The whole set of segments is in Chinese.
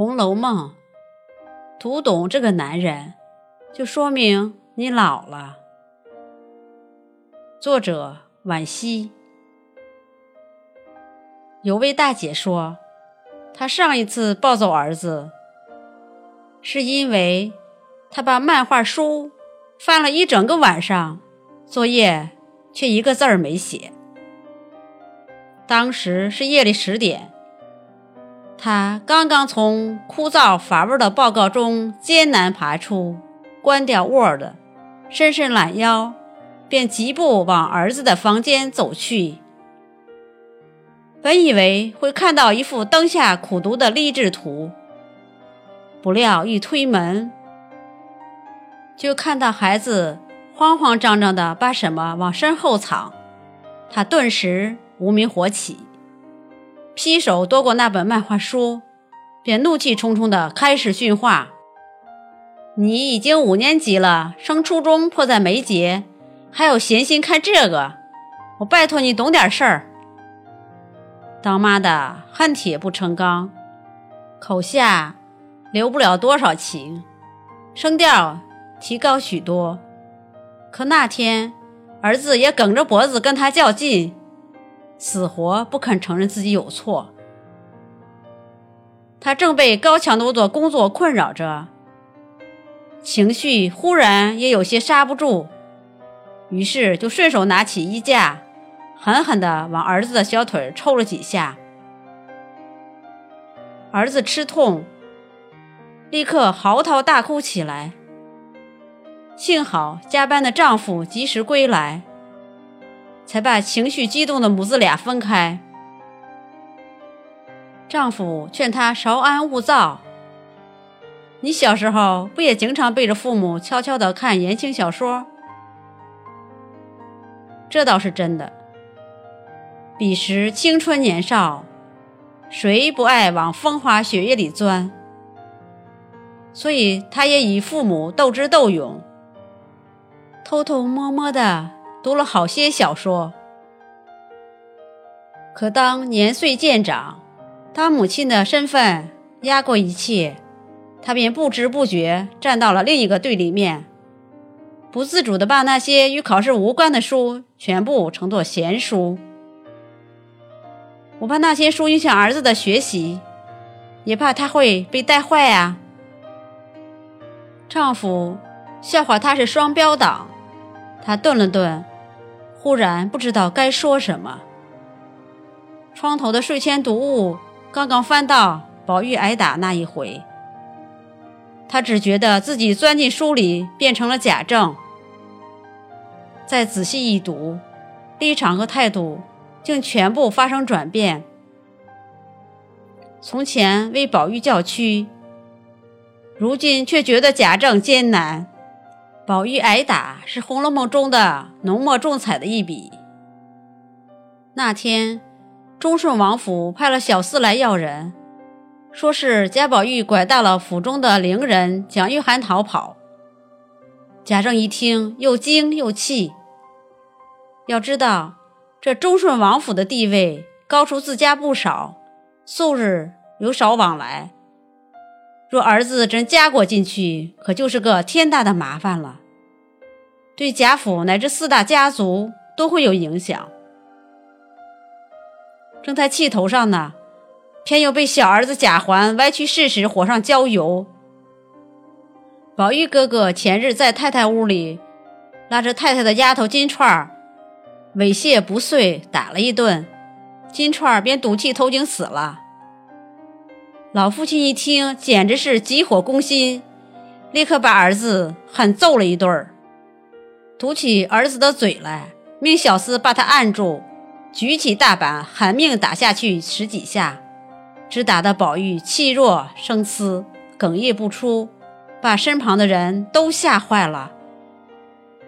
红楼梦》，读懂这个男人，就说明你老了。作者：惋惜。有位大姐说，她上一次抱走儿子，是因为他把漫画书翻了一整个晚上，作业却一个字儿没写。当时是夜里十点。他刚刚从枯燥乏味的报告中艰难爬出，关掉 Word，伸伸懒腰，便疾步往儿子的房间走去。本以为会看到一幅灯下苦读的励志图，不料一推门，就看到孩子慌慌张张地把什么往身后藏，他顿时无名火起。劈手夺过那本漫画书，便怒气冲冲地开始训话：“你已经五年级了，升初中迫在眉睫，还有闲心看这个？我拜托你懂点事儿。”当妈的恨铁不成钢，口下留不了多少情，声调提高许多。可那天，儿子也梗着脖子跟他较劲。死活不肯承认自己有错，他正被高强度的工作困扰着，情绪忽然也有些刹不住，于是就顺手拿起衣架，狠狠地往儿子的小腿抽了几下。儿子吃痛，立刻嚎啕大哭起来。幸好加班的丈夫及时归来。才把情绪激动的母子俩分开。丈夫劝她稍安勿躁。你小时候不也经常背着父母悄悄地看言情小说？这倒是真的。彼时青春年少，谁不爱往风花雪月里钻？所以她也与父母斗智斗勇，偷偷摸摸的。读了好些小说，可当年岁渐长，当母亲的身份压过一切，他便不知不觉站到了另一个对立面，不自主地把那些与考试无关的书全部称作闲书。我怕那些书影响儿子的学习，也怕他会被带坏啊。丈夫笑话他是双标党，他顿了顿。忽然不知道该说什么。床头的睡前读物刚刚翻到宝玉挨打那一回，他只觉得自己钻进书里变成了贾政。再仔细一读，立场和态度竟全部发生转变。从前为宝玉叫屈，如今却觉得贾政艰难。宝玉挨打是《红楼梦》中的浓墨重彩的一笔。那天，忠顺王府派了小厮来要人，说是贾宝玉拐带了府中的伶人蒋玉菡逃跑。贾政一听，又惊又气。要知道，这忠顺王府的地位高出自家不少，素日有少往来。若儿子真嫁过进去，可就是个天大的麻烦了，对贾府乃至四大家族都会有影响。正在气头上呢，偏又被小儿子贾环歪曲事实，火上浇油。宝玉哥哥前日在太太屋里拉着太太的丫头金钏儿猥亵不遂，打了一顿，金钏儿便赌气投井死了。老父亲一听，简直是急火攻心，立刻把儿子狠揍了一顿，堵起儿子的嘴来，命小厮把他按住，举起大板狠命打下去十几下，只打得宝玉气若生丝，哽咽不出，把身旁的人都吓坏了。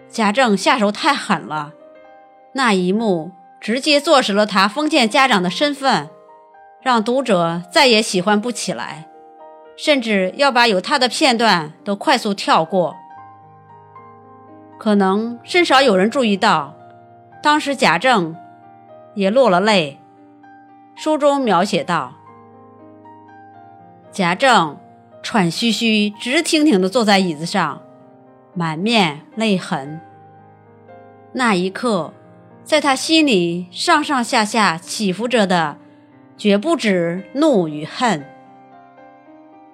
贾政下手太狠了，那一幕直接坐实了他封建家长的身份。让读者再也喜欢不起来，甚至要把有他的片段都快速跳过。可能甚少有人注意到，当时贾政也落了泪。书中描写道：“贾政喘吁吁、直挺挺地坐在椅子上，满面泪痕。那一刻，在他心里上上下下起伏着的，绝不止怒与恨，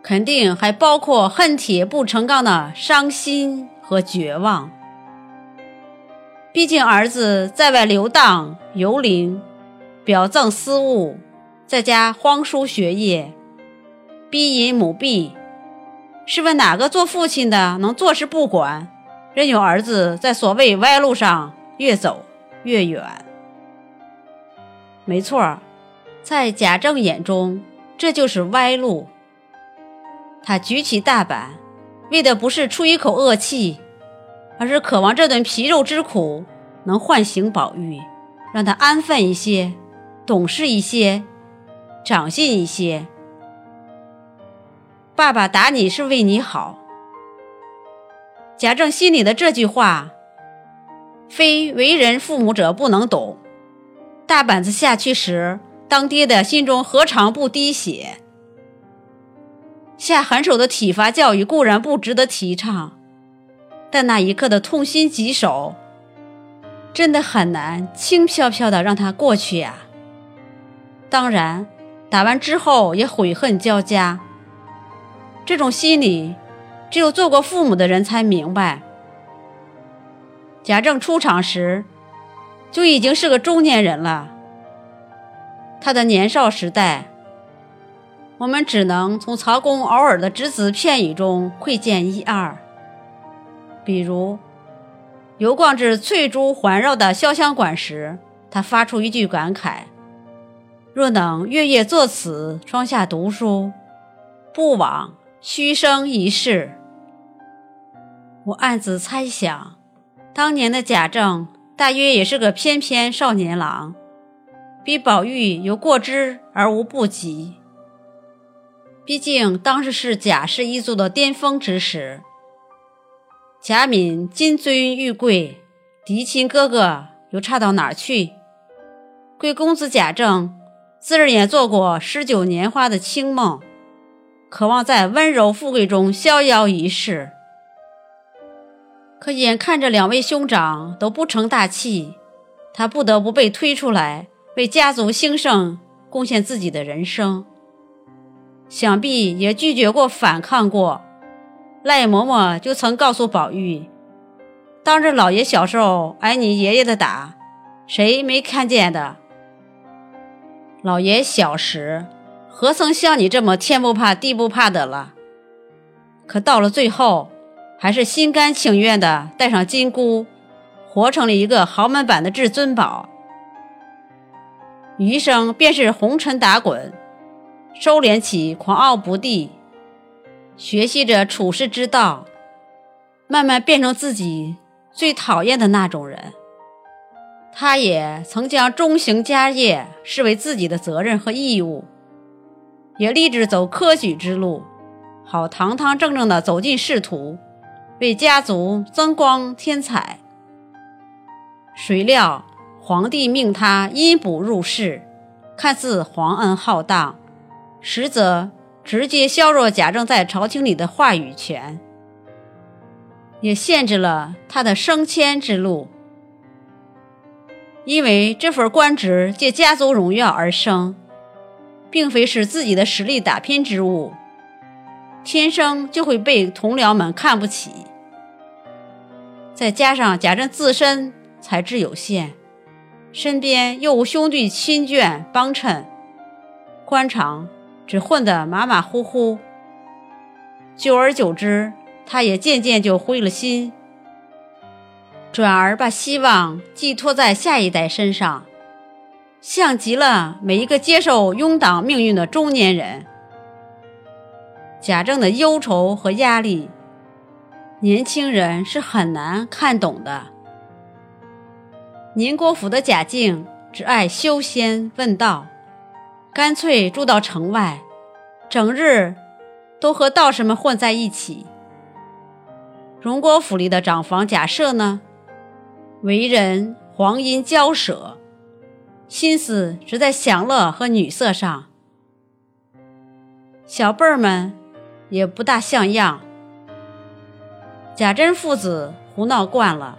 肯定还包括恨铁不成钢的伤心和绝望。毕竟儿子在外流荡游灵，表赠私物，在家荒疏学业，逼淫母婢。试问哪个做父亲的能坐视不管？任由儿子在所谓歪路上越走越远。没错，在贾政眼中，这就是歪路。他举起大板，为的不是出一口恶气，而是渴望这顿皮肉之苦能唤醒宝玉，让他安分一些，懂事一些，长进一些。爸爸打你是为你好。贾政心里的这句话，非为人父母者不能懂。大板子下去时，当爹的心中何尝不滴血？下狠手的体罚教育固然不值得提倡，但那一刻的痛心疾首，真的很难轻飘飘的让他过去呀。当然，打完之后也悔恨交加。这种心理。只有做过父母的人才明白，贾政出场时就已经是个中年人了。他的年少时代，我们只能从曹公偶尔的只字片语中窥见一二。比如，游逛至翠竹环绕的潇湘馆时，他发出一句感慨：“若能月夜坐此窗下读书，不枉虚生一世。”我暗自猜想，当年的贾政大约也是个翩翩少年郎，比宝玉有过之而无不及。毕竟当时是贾氏一族的巅峰之时，贾敏金尊玉贵，嫡亲哥哥又差到哪儿去？贵公子贾政自认也做过十九年花的清梦，渴望在温柔富贵中逍遥一世。可眼看着两位兄长都不成大器，他不得不被推出来为家族兴盛贡献自己的人生。想必也拒绝过、反抗过。赖嬷嬷就曾告诉宝玉：“当着老爷小时候挨你爷爷的打，谁没看见的？老爷小时何曾像你这么天不怕地不怕的了？可到了最后。”还是心甘情愿的戴上金箍，活成了一个豪门版的至尊宝，余生便是红尘打滚，收敛起狂傲不羁，学习着处世之道，慢慢变成自己最讨厌的那种人。他也曾将中行家业视为自己的责任和义务，也立志走科举之路，好堂堂正正地走进仕途。为家族增光添彩，谁料皇帝命他阴补入仕，看似皇恩浩荡，实则直接削弱贾政在朝廷里的话语权，也限制了他的升迁之路。因为这份官职借家族荣耀而生，并非是自己的实力打拼之物，天生就会被同僚们看不起。再加上贾政自身才智有限，身边又无兄弟亲眷帮衬，官场只混得马马虎虎。久而久之，他也渐渐就灰了心，转而把希望寄托在下一代身上，像极了每一个接受拥党命运的中年人。贾政的忧愁和压力。年轻人是很难看懂的。宁国府的贾静只爱修仙问道，干脆住到城外，整日都和道士们混在一起。荣国府里的长房贾赦呢，为人黄阴骄舍，心思只在享乐和女色上。小辈儿们也不大像样。贾珍父子胡闹惯了，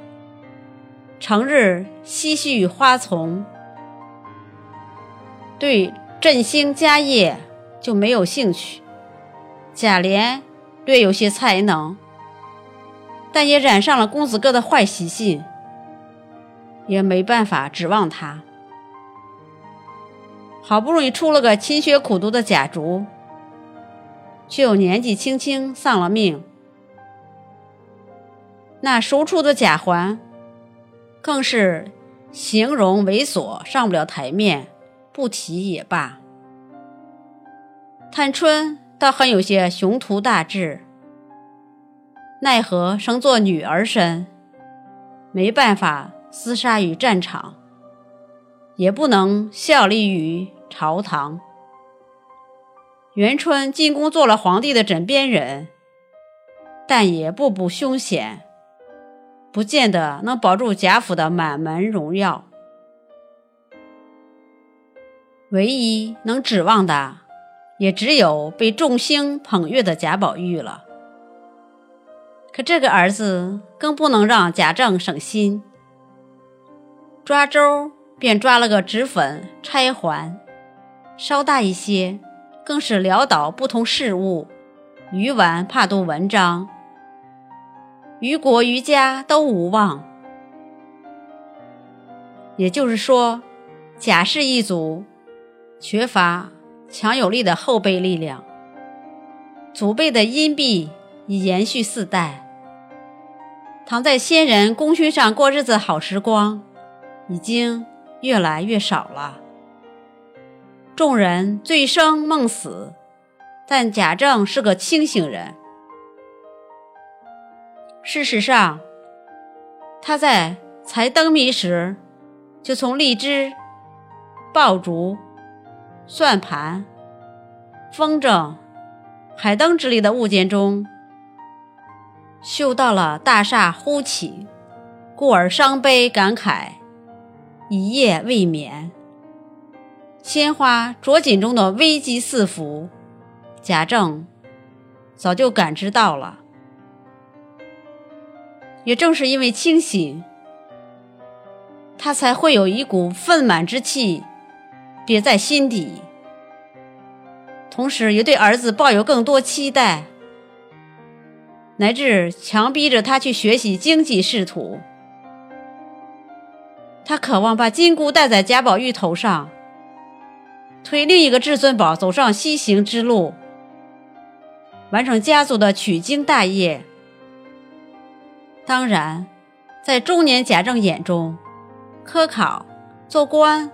成日嬉戏花丛，对振兴家业就没有兴趣。贾琏略有些才能，但也染上了公子哥的坏习性，也没办法指望他。好不容易出了个勤学苦读的贾竹，却又年纪轻轻丧了命。那熟出的贾环，更是形容猥琐，上不了台面，不提也罢。探春倒很有些雄图大志，奈何生做女儿身，没办法厮杀于战场，也不能效力于朝堂。元春进宫做了皇帝的枕边人，但也步步凶险。不见得能保住贾府的满门荣耀，唯一能指望的，也只有被众星捧月的贾宝玉了。可这个儿子更不能让贾政省心，抓周便抓了个脂粉钗环，稍大一些，更是潦倒不通事务，鱼丸怕读文章。于国于家都无望，也就是说，贾氏一族缺乏强有力的后备力量，祖辈的荫庇已延续四代。躺在先人功勋上过日子好时光，已经越来越少了。众人醉生梦死，但贾政是个清醒人。事实上，他在才灯谜时，就从荔枝、爆竹、算盘、风筝、海灯之类的物件中，嗅到了大厦忽起，故而伤悲感慨，一夜未眠。鲜花着锦中的危机四伏，贾政早就感知到了。也正是因为清醒，他才会有一股愤满之气憋在心底，同时也对儿子抱有更多期待，乃至强逼着他去学习经济仕途。他渴望把金箍戴在贾宝玉头上，推另一个至尊宝走上西行之路，完成家族的取经大业。当然，在中年贾政眼中，科考、做官，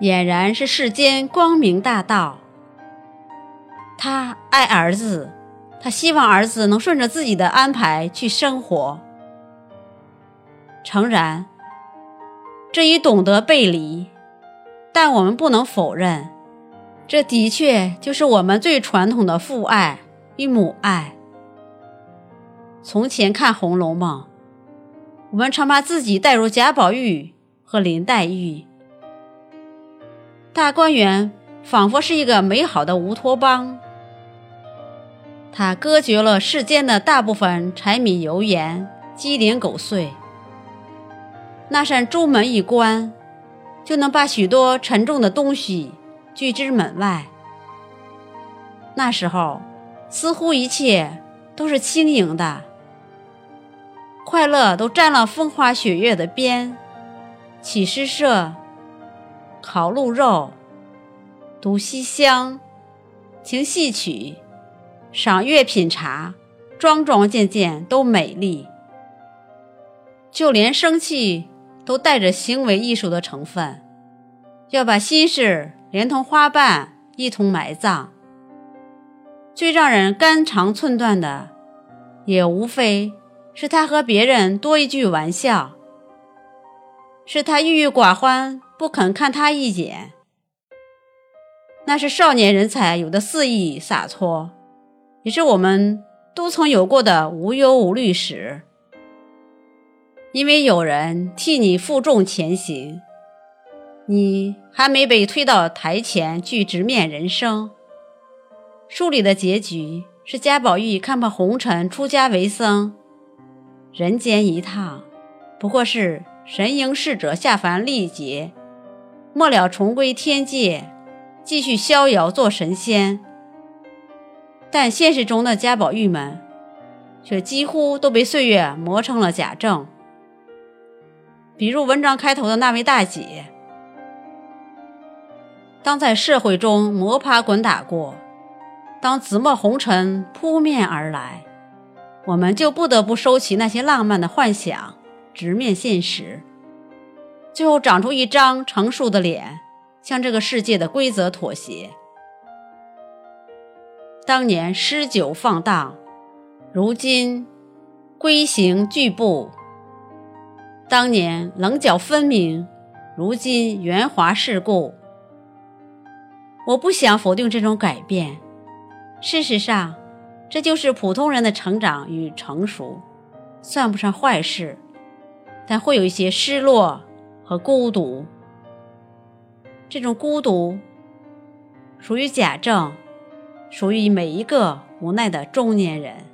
俨然是世间光明大道。他爱儿子，他希望儿子能顺着自己的安排去生活。诚然，这一懂得背离，但我们不能否认，这的确就是我们最传统的父爱与母爱。从前看《红楼梦》，我们常把自己带入贾宝玉和林黛玉。大观园仿佛是一个美好的乌托邦，它隔绝了世间的大部分柴米油盐、鸡零狗碎。那扇朱门一关，就能把许多沉重的东西拒之门外。那时候，似乎一切都是轻盈的。快乐都沾了风花雪月的边，起诗社，烤鹿肉，读西厢，听戏曲，赏月品茶，桩桩件件都美丽。就连生气都带着行为艺术的成分，要把心事连同花瓣一同埋葬。最让人肝肠寸断的，也无非。是他和别人多一句玩笑，是他郁郁寡欢不肯看他一眼。那是少年人才有的肆意洒脱，也是我们都曾有过的无忧无虑时。因为有人替你负重前行，你还没被推到台前去直面人生，书里的结局是贾宝玉看破红尘，出家为僧。人间一趟，不过是神瑛侍者下凡历劫，末了重归天界，继续逍遥做神仙。但现实中的贾宝玉们，却几乎都被岁月磨成了假正。比如文章开头的那位大姐，当在社会中摸爬滚打过，当紫陌红尘扑面而来，我们就不得不收起那些浪漫的幻想，直面现实，最后长出一张成熟的脸，向这个世界的规则妥协。当年诗酒放荡，如今规行矩步。当年棱角分明，如今圆滑世故。我不想否定这种改变，事实上，这就是普通人的成长与成熟，算不上坏事，但会有一些失落和孤独。这种孤独属于贾政，属于每一个无奈的中年人。